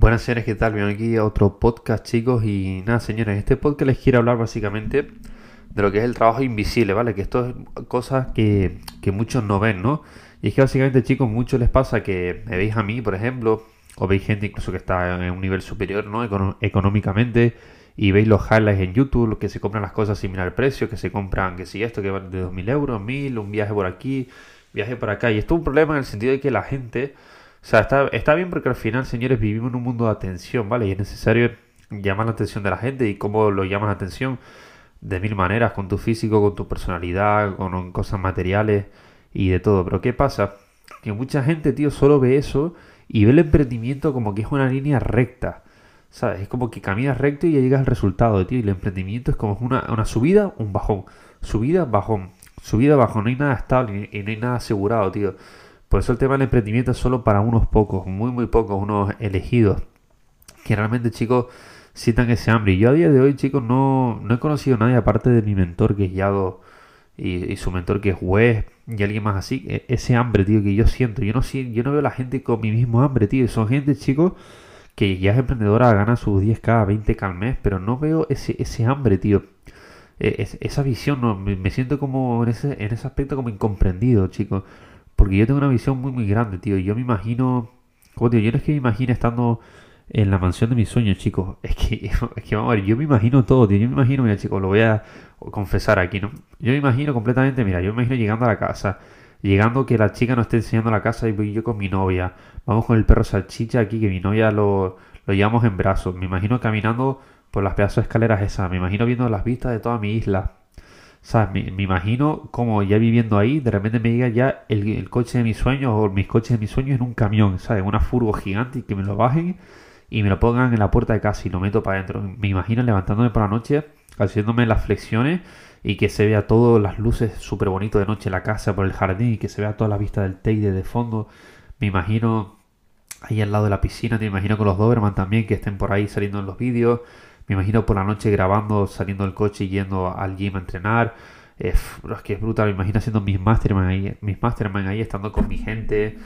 Buenas señores, ¿qué tal? Bienvenidos a otro podcast, chicos. Y nada, señores, en este podcast les quiero hablar básicamente de lo que es el trabajo invisible, ¿vale? Que esto es cosas que, que muchos no ven, ¿no? Y es que básicamente, chicos, mucho les pasa que me veis a mí, por ejemplo, o veis gente incluso que está en un nivel superior, ¿no? económicamente, y veis los highlights en YouTube, que se compran las cosas sin mirar precio, que se compran, que si esto, que va de 2.000 euros, 1.000, un viaje por aquí, viaje por acá. Y esto es un problema en el sentido de que la gente sea, está, está bien porque al final, señores, vivimos en un mundo de atención, ¿vale? Y es necesario llamar la atención de la gente y cómo lo llamas la atención de mil maneras, con tu físico, con tu personalidad, con cosas materiales y de todo. Pero ¿qué pasa? Que mucha gente, tío, solo ve eso y ve el emprendimiento como que es una línea recta. ¿Sabes? Es como que caminas recto y ya llegas al resultado, tío. Y el emprendimiento es como una, una subida, un bajón. Subida, bajón. Subida, bajón. No hay nada estable y no hay nada asegurado, tío. Por eso el tema del emprendimiento es solo para unos pocos, muy muy pocos, unos elegidos, que realmente chicos sientan ese hambre. Y yo a día de hoy chicos no, no he conocido a nadie aparte de mi mentor que es Yado y, su mentor que es Wes y alguien más así, e, ese hambre tío que yo siento. Yo no, yo no veo a la gente con mi mismo hambre tío, son gente chicos que ya es emprendedora, gana sus 10k, 20k al mes, pero no veo ese, ese hambre tío. E, esa visión, me siento como en ese, en ese aspecto como incomprendido, chicos. Porque yo tengo una visión muy, muy grande, tío. Yo me imagino. Como digo, yo no es que me imagine estando en la mansión de mis sueños, chicos. Es que, es que vamos a ver, yo me imagino todo, tío. Yo me imagino, mira, chicos, lo voy a confesar aquí, ¿no? Yo me imagino completamente, mira, yo me imagino llegando a la casa. Llegando que la chica nos esté enseñando la casa y voy yo con mi novia. Vamos con el perro salchicha aquí, que mi novia lo, lo llevamos en brazos. Me imagino caminando por las pedazos de escaleras esas. Me imagino viendo las vistas de toda mi isla. ¿Sabes? Me, imagino como ya viviendo ahí, de repente me llega ya el, coche de mis sueños o mis coches de mis sueños en un camión, ¿sabes? Una furgo gigante y que me lo bajen y me lo pongan en la puerta de casa y lo meto para adentro. Me imagino levantándome por la noche, haciéndome las flexiones y que se vea todas las luces súper bonito de noche la casa por el jardín y que se vea toda la vista del Teide de fondo. Me imagino ahí al lado de la piscina, te imagino con los Doberman también que estén por ahí saliendo en los vídeos. Me imagino por la noche grabando, saliendo del coche y yendo al gym a entrenar. Eh, es que es brutal. Me imagino haciendo mis mastermind ahí, mis mastermind ahí, estando con mi gente, eh,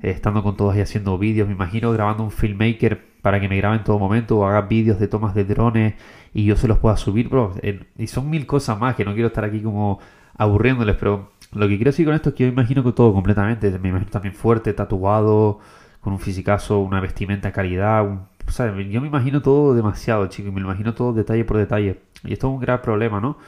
estando con todos ahí haciendo vídeos. Me imagino grabando un filmmaker para que me grabe en todo momento o haga vídeos de tomas de drones y yo se los pueda subir, bro. y son mil cosas más que no quiero estar aquí como aburriéndoles, pero lo que quiero decir con esto es que yo imagino que todo completamente. Me imagino también fuerte, tatuado, con un fisicazo, una vestimenta de calidad, un yo me imagino todo demasiado, chico, me imagino todo detalle por detalle. Y esto es un gran problema, ¿no?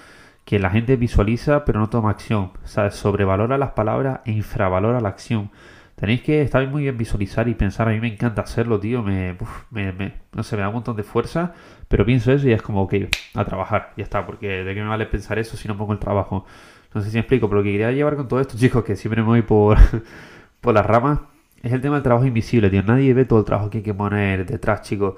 Que la gente visualiza pero no toma acción. ¿Sabes? Sobrevalora las palabras e infravalora la acción. Tenéis que estar muy bien visualizar y pensar. A mí me encanta hacerlo, tío. Me, me, no sé, me da un montón de fuerza. Pero pienso eso y es como, ok, a trabajar. Ya está. Porque de qué me vale pensar eso si no pongo el trabajo. No sé si me explico. Pero lo que quería llevar con todo esto, chicos, que siempre me voy por, por las ramas es el tema del trabajo invisible, tío. Nadie ve todo el trabajo que hay que poner detrás, chicos.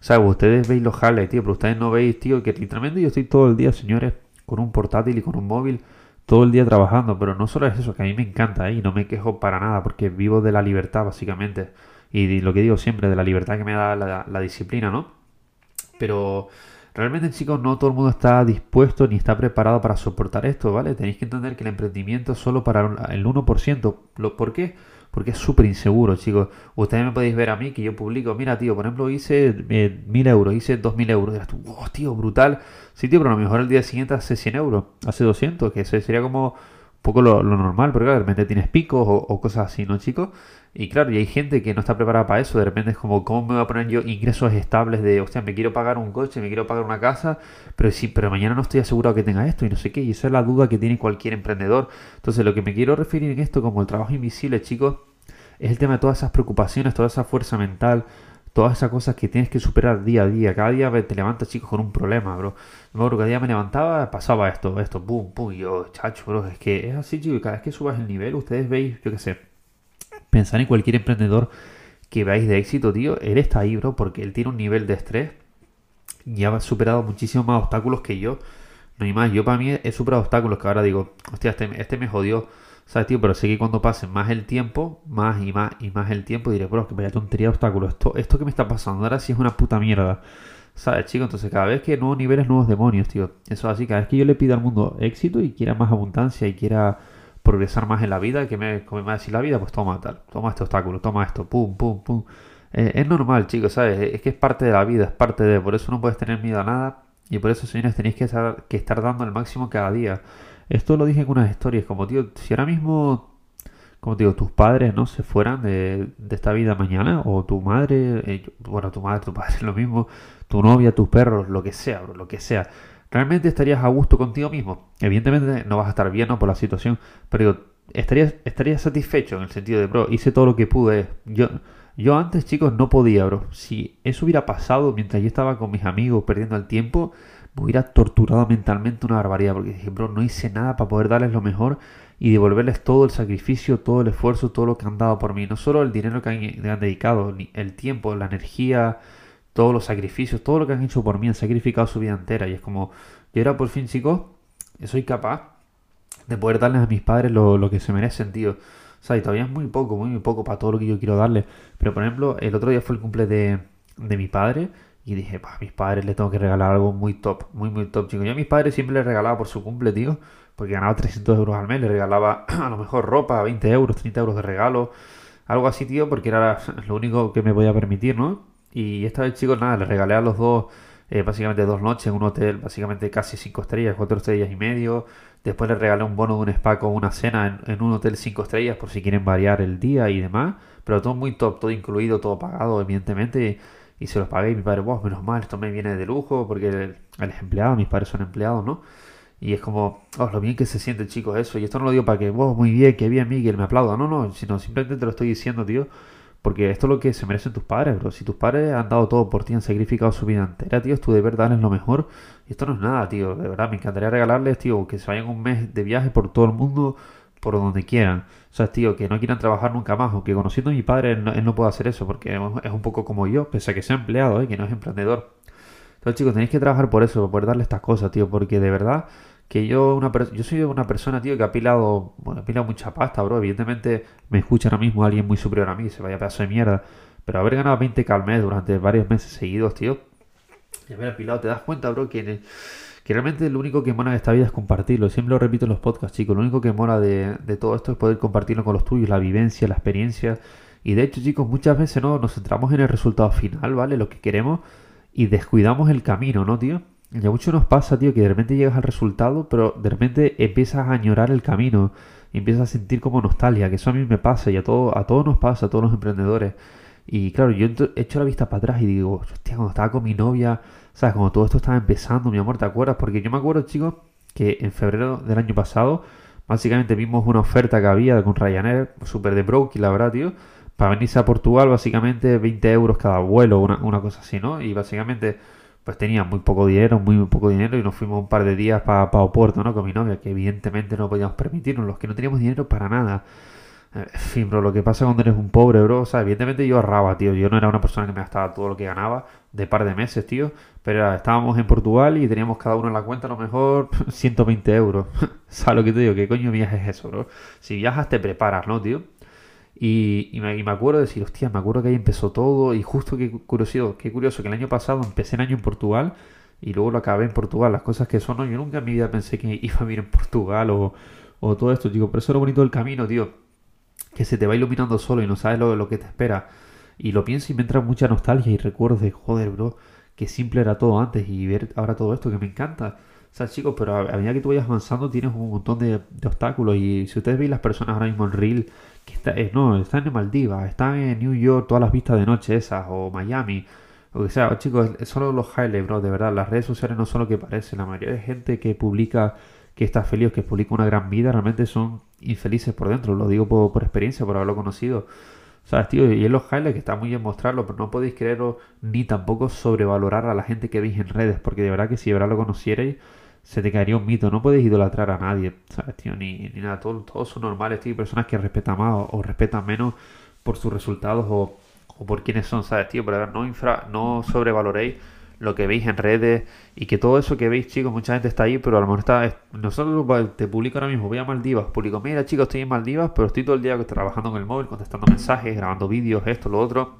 Sea, ustedes veis los highlights, tío, pero ustedes no veis, tío, que literalmente yo estoy todo el día, señores, con un portátil y con un móvil, todo el día trabajando. Pero no solo es eso, que a mí me encanta, ¿eh? y no me quejo para nada, porque vivo de la libertad, básicamente. Y lo que digo siempre, de la libertad que me da la, la disciplina, ¿no? Pero realmente, chicos, no todo el mundo está dispuesto ni está preparado para soportar esto, ¿vale? Tenéis que entender que el emprendimiento es solo para el 1%. ¿Por qué? Porque es súper inseguro, chicos. Ustedes me podéis ver a mí que yo publico, mira, tío, por ejemplo, hice eh, mil euros, hice dos mil euros. Y tú, oh, tío, brutal. Sí, tío, pero a lo mejor el día siguiente hace 100 euros, hace 200, que sería como poco lo, normal, porque de repente tienes picos o, cosas así, ¿no, chicos? Y claro, y hay gente que no está preparada para eso. De repente es como, ¿cómo me voy a poner yo ingresos estables de, hostia, me quiero pagar un coche, me quiero pagar una casa, pero sí, pero mañana no estoy asegurado que tenga esto y no sé qué. Y esa es la duda que tiene cualquier emprendedor. Entonces, lo que me quiero referir en esto como el trabajo invisible, chicos, es el tema de todas esas preocupaciones, toda esa fuerza mental, todas esas cosas que tienes que superar día a día. Cada día te levantas, chicos, con un problema, bro. Me cada día me levantaba, pasaba esto, esto, pum, y yo, chacho, bro. Es que es así, chicos, cada vez que subas el nivel, ustedes veis, yo qué sé, pensar en cualquier emprendedor que veáis de éxito, tío, él está ahí, bro, porque él tiene un nivel de estrés y ha superado muchísimos más obstáculos que yo. No hay más, yo para mí he superado obstáculos que ahora digo, hostia, este, este me jodió ¿Sabes, tío? Pero sé que cuando pase más el tiempo, más y más y más el tiempo, diré, bro, que vaya tontería de obstáculos. Esto, esto que me está pasando ahora sí es una puta mierda. ¿Sabes, chico? Entonces, cada vez que nuevos niveles, nuevos demonios, tío. Eso es así. Cada vez que yo le pido al mundo éxito y quiera más abundancia y quiera progresar más en la vida, que me, me va a decir la vida, pues toma tal, toma este obstáculo, toma esto, pum, pum, pum. Eh, es normal, chicos, ¿sabes? Es que es parte de la vida, es parte de... Por eso no puedes tener miedo a nada. Y por eso, señores, tenéis que estar dando el máximo cada día. Esto lo dije con unas historias, como, tío, si ahora mismo como digo, tus padres no se fueran de, esta vida mañana, o tu madre, eh, bueno, tu madre, tu padre, lo mismo, tu novia, tus perros, lo que sea, lo que sea. Realmente estarías a gusto contigo mismo. Evidentemente no vas a estar bien ¿no? por la situación, pero estarías, estarías satisfecho en el sentido de, bro, hice todo lo que pude. Yo, yo antes, chicos, no podía, bro. Si eso hubiera pasado mientras yo estaba con mis amigos perdiendo el tiempo, me hubiera torturado mentalmente una barbaridad, porque dije, bro, no hice nada para poder darles lo mejor y devolverles todo el sacrificio, todo el esfuerzo, todo lo que han dado por mí. No solo el dinero que han, dedicado, ni el tiempo, la energía, todos los sacrificios, todo lo que han hecho por mí, han sacrificado su vida entera. Y es como, yo era por fin, chicos, soy capaz de poder darles a mis padres lo, que se merecen, tío. O sea, y todavía es muy poco, muy, muy poco para todo lo que yo quiero darles. Pero, por ejemplo, el otro día fue el cumple de, de mi padre. Y dije, a mis padres les tengo que regalar algo muy top, muy, muy top, chicos. Yo a mis padres siempre les regalaba por su cumple, tío porque ganaba 300 euros al mes, le regalaba a lo mejor ropa, 20 euros, 30 euros de regalo, algo así, tío, porque era lo único que me podía permitir, ¿no? Y esta vez, chicos, nada, le regalé a los dos, eh, básicamente dos noches en un hotel, básicamente casi 5 estrellas, 4 estrellas y medio. Después le regalé un bono de un spa con una cena en, un hotel 5 estrellas por si quieren variar el día y demás. Pero todo muy top, todo incluido, todo pagado, evidentemente. Se los pagué y mi padre, wow, menos mal, esto me viene de lujo porque el, el empleado, mis padres son empleados, ¿no? Y es como, oh, lo bien que se siente, chicos, eso. Y esto no lo digo para que, vos, muy bien, que bien, Miguel, me aplauda. No, no, sino simplemente te lo estoy diciendo, tío. Porque esto es lo que se merecen tus padres, bro. Si tus padres han dado todo por ti, han sacrificado su vida entera, tío, es tu deber darles lo mejor. Y esto no es nada, tío. De verdad, me encantaría regalarles, tío, que se vayan un mes de viaje por todo el mundo, por donde quieran. O sea, tío, que no quieran trabajar nunca más. Aunque conociendo a mi padre, él no, puede hacer eso, porque es un poco como yo, pese a que sea empleado, ¿eh? que no es emprendedor. Entonces, chicos, tenéis que trabajar por eso, por darle estas cosas, tío, porque de verdad que yo una yo soy una persona, tío, que ha pilado, bueno, ha pilado mucha pasta, bro. Evidentemente me escucha ahora mismo alguien muy superior a mí, se vaya pedazo de mierda. Pero haber ganado 20k al mes durante varios meses seguidos, tío, y haber apilado, te das cuenta, bro, que, que realmente lo único que mola de esta vida es compartirlo. Siempre lo repito en los podcasts, chicos. Lo único que mola de, de todo esto es poder compartirlo con los tuyos, la vivencia, la experiencia. Y de hecho, chicos, muchas veces no nos centramos en el resultado final, ¿vale? Lo que queremos y descuidamos el camino, ¿no, tío? Y a mucho nos pasa, tío, que de repente llegas al resultado, pero de repente empiezas a añorar el camino y empiezas a sentir como nostalgia, que eso a mí me pasa y a, todo, a todos nos pasa, a todos los emprendedores. Y claro, yo he hecho la vista para atrás y digo, hostia, cuando estaba con mi novia, ¿sabes? Cuando todo esto estaba empezando, mi amor, ¿te acuerdas? Porque yo me acuerdo, chicos, que en febrero del año pasado, básicamente vimos una oferta que había con Ryanair, súper de broke, la verdad, tío, para venirse a Portugal, básicamente 20 euros cada vuelo, una, una cosa así, ¿no? Y básicamente pues tenía muy poco dinero, muy, poco dinero y nos fuimos un par de días para pa Oporto, ¿no? Con mi novia, que evidentemente no podíamos permitirnos, los que no teníamos dinero para nada. En fin, bro, lo que pasa cuando eres un pobre, bro, o sea, evidentemente yo ahorraba, tío, yo no era una persona que me gastaba todo lo que ganaba de par de meses, tío, pero estábamos en Portugal y teníamos cada uno en la cuenta a lo mejor 120 euros. ¿Sabes lo que te digo? ¿Qué coño viaje es eso, bro? Si viajas te preparas, ¿no, tío? Y, me, acuerdo de decir, hostia, me acuerdo que ahí empezó todo y justo qué curioso, qué curioso que el año pasado empecé el año en Portugal y luego lo acabé en Portugal. Las cosas que son, ¿no? yo nunca en mi vida pensé que iba a vivir en Portugal o, o todo esto, digo, pero eso es lo bonito del camino, tío, que se te va iluminando solo y no sabes lo, lo que te espera. Y lo pienso y me entra mucha nostalgia y recuerdos de, joder, bro, que simple era todo antes y ver ahora todo esto que me encanta. O sea, chicos, pero a, medida que tú vayas avanzando tienes un montón de, obstáculos y si ustedes ven las personas ahora mismo en Reel que está, eh, no, están en Maldivas, están en New York, todas las vistas de noche esas, o Miami, o que sea, chicos, solo los highlights, bro, de verdad, las redes sociales no son lo que parecen, la mayoría de gente que publica que está feliz, que publica una gran vida, realmente son infelices por dentro, lo digo por, experiencia, por haberlo conocido. ¿Sabes, tío? Y en los highlights que está muy bien mostrarlo, pero no podéis creerlo ni tampoco sobrevalorar a la gente que veis en redes, porque de verdad que si de verdad lo conocierais, se te caería un mito. No puedes idolatrar a nadie, ¿sabes, tío? Ni, ni nada. Todos, todos son normales, tío. Personas que respetan más o, respetan menos por sus resultados o, o, por quiénes son, ¿sabes, tío? Pero no, infra, no sobrevaloréis lo que veis en redes y que todo eso que veis, chicos, mucha gente está ahí, pero a lo mejor está. Nosotros te publico ahora mismo, voy a Maldivas, publico, mira, chicos, estoy en Maldivas, pero estoy todo el día trabajando en el móvil, contestando mensajes, grabando vídeos, esto, lo otro.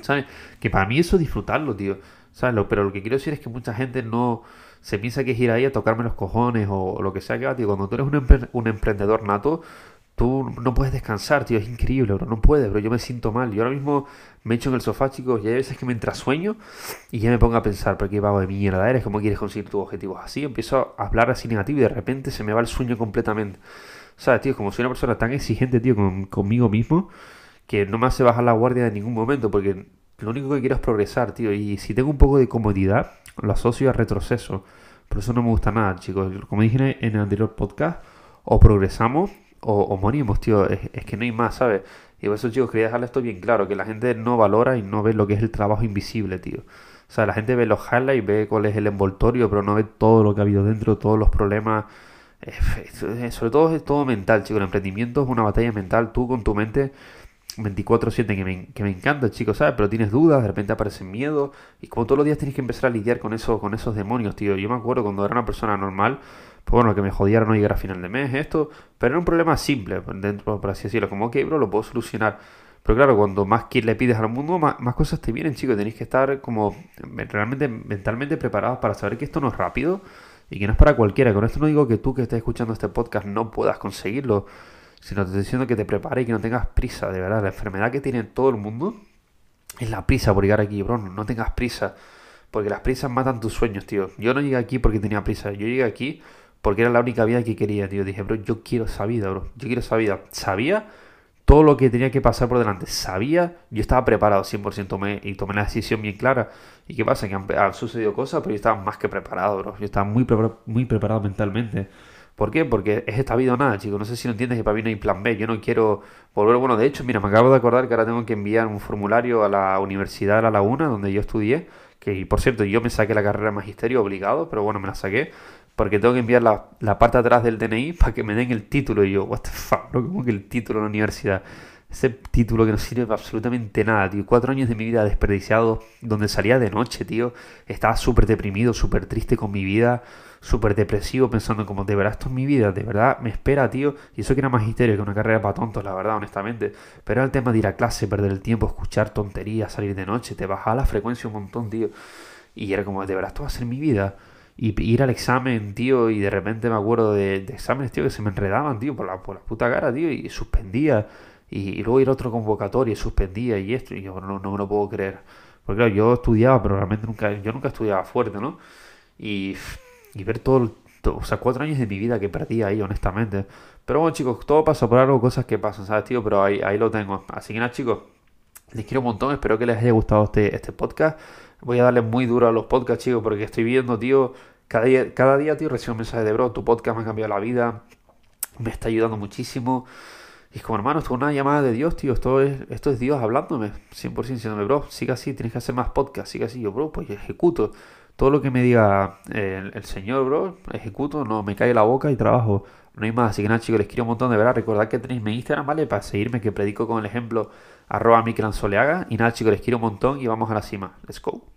¿Sabes? Que para mí eso es disfrutarlo, tío. ¿Sabes? Pero lo que quiero decir es que mucha gente no se piensa que es ir ahí a tocarme los cojones o, lo que sea que va, tío. Cuando tú eres un emprendedor nato, Tú no puedes descansar, tío, es increíble, bro. No puedes, bro. Yo me siento mal. Yo ahora mismo me echo en el sofá, chicos, y hay veces que me entra sueño y ya me pongo a pensar, pero qué vago de mierda eres, cómo quieres conseguir tus objetivos así. Empiezo a hablar así negativo y de repente se me va el sueño completamente. ¿Sabes, tío? Como soy una persona tan exigente, tío, conmigo mismo, que no me hace bajar la guardia en ningún momento, porque lo único que quiero es progresar, tío. Y si tengo un poco de comodidad, lo asocio a retroceso. Por eso no me gusta nada, chicos. Como dije en el anterior podcast, o progresamos o, morimos, tío. Es, que no hay más, ¿sabes? Y por eso, chicos, quería dejarle esto bien claro, que la gente no valora y no ve lo que es el trabajo invisible, tío. O sea, la gente ve los highlights, ve cuál es el envoltorio, pero no ve todo lo que ha habido dentro, todos los problemas. sobre todo es todo mental, chicos. El emprendimiento es una batalla mental. Tú con tu mente 24-7 que me, que me encanta, chicos, ¿sabes? Pero tienes dudas, de repente aparecen miedo. Y como todos los días tienes que empezar a lidiar con eso, con esos demonios, tío. Yo me acuerdo cuando era una persona normal, pues bueno, que me jodiera no llegar a final de mes, esto. Pero era un problema simple, dentro, por así decirlo. Como, ok, bro, lo puedo solucionar. Pero claro, cuando más le pides al mundo, más, más cosas te vienen, chicos. Tenéis que estar como realmente mentalmente preparados para saber que esto no es rápido y que no es para cualquiera. Con esto no digo que tú que estás escuchando este podcast no puedas conseguirlo sino te estoy diciendo que te prepares y que no tengas prisa, de verdad. La enfermedad que tiene todo el mundo es la prisa por llegar aquí, bro. No tengas prisa, porque las prisas matan tus sueños, tío. Yo no llegué aquí porque tenía prisa, yo llegué aquí porque era la única vida que quería, tío. Dije, bro, yo quiero esa vida, bro. Yo quiero esa vida. Sabía todo lo que tenía que pasar por delante. Sabía, yo estaba preparado 100% y tomé la decisión bien clara. ¿Y qué pasa? Que han, sucedido cosas, pero yo estaba más que preparado, bro. Yo estaba muy, muy preparado mentalmente. ¿Por qué? Porque es esta vida o nada, chicos. No sé si no entiendes que para mí no hay plan B. Yo no quiero volver. Bueno, de hecho, mira, me acabo de acordar que ahora tengo que enviar un formulario a la Universidad de La Laguna, donde yo estudié. Que, por cierto, yo me saqué la carrera de magisterio obligado, pero bueno, me la saqué. Porque tengo que enviar la, la parte atrás del DNI para que me den el título. Y yo, what the fuck? ¿Cómo que el título de la universidad? Ese título que no sirve para absolutamente nada, tío. Cuatro años de mi vida desperdiciados, donde salía de noche, tío. Estaba súper deprimido, súper triste con mi vida súper depresivo pensando como, de verdad esto es mi vida, de verdad me espera, tío. Y eso que era magisterio, que una carrera para tontos, la verdad, honestamente. Pero era el tema de ir a clase, perder el tiempo, escuchar tonterías, salir de noche, te bajaba la frecuencia un montón, tío. Y era como, de verdad esto va a ser mi vida. Y ir al examen, tío, y de repente me acuerdo de, exámenes, tío, que se me enredaban, tío, por la, por la puta cara, tío, y suspendía. Y, luego ir a otro convocatorio y suspendía y esto, y yo no, no me lo puedo creer. Porque claro, yo estudiaba, pero realmente nunca, yo nunca estudiaba fuerte, ¿no? Y y ver todo, o sea, cuatro años de mi vida que perdí ahí, honestamente. Pero bueno, chicos, todo pasa por algo, cosas que pasan, ¿sabes, tío? Pero ahí, ahí lo tengo. Así que nada, chicos, les quiero un montón, espero que les haya gustado este, este podcast. Voy a darle muy duro a los podcasts, chicos, porque estoy viendo, tío, cada día, cada día, tío, recibo un mensaje de bro, tu podcast me ha cambiado la vida, me está ayudando muchísimo. Y es como, hermano, esto es una llamada de Dios, tío. Esto es, esto es Dios hablándome, 100% diciéndome, bro, siga así, tienes que hacer más podcast, siga así. Yo, bro, pues ejecuto todo lo que me diga el, el, señor, bro, ejecuto, no me cae la boca y trabajo. No hay más. Así que nada, chicos, les quiero un montón de verdad. Recordad que tenéis mi Instagram, ¿vale? Para seguirme, que predico con el ejemplo arroba Soleaga. Y nada, chicos, les quiero un montón y vamos a la cima. Let's go.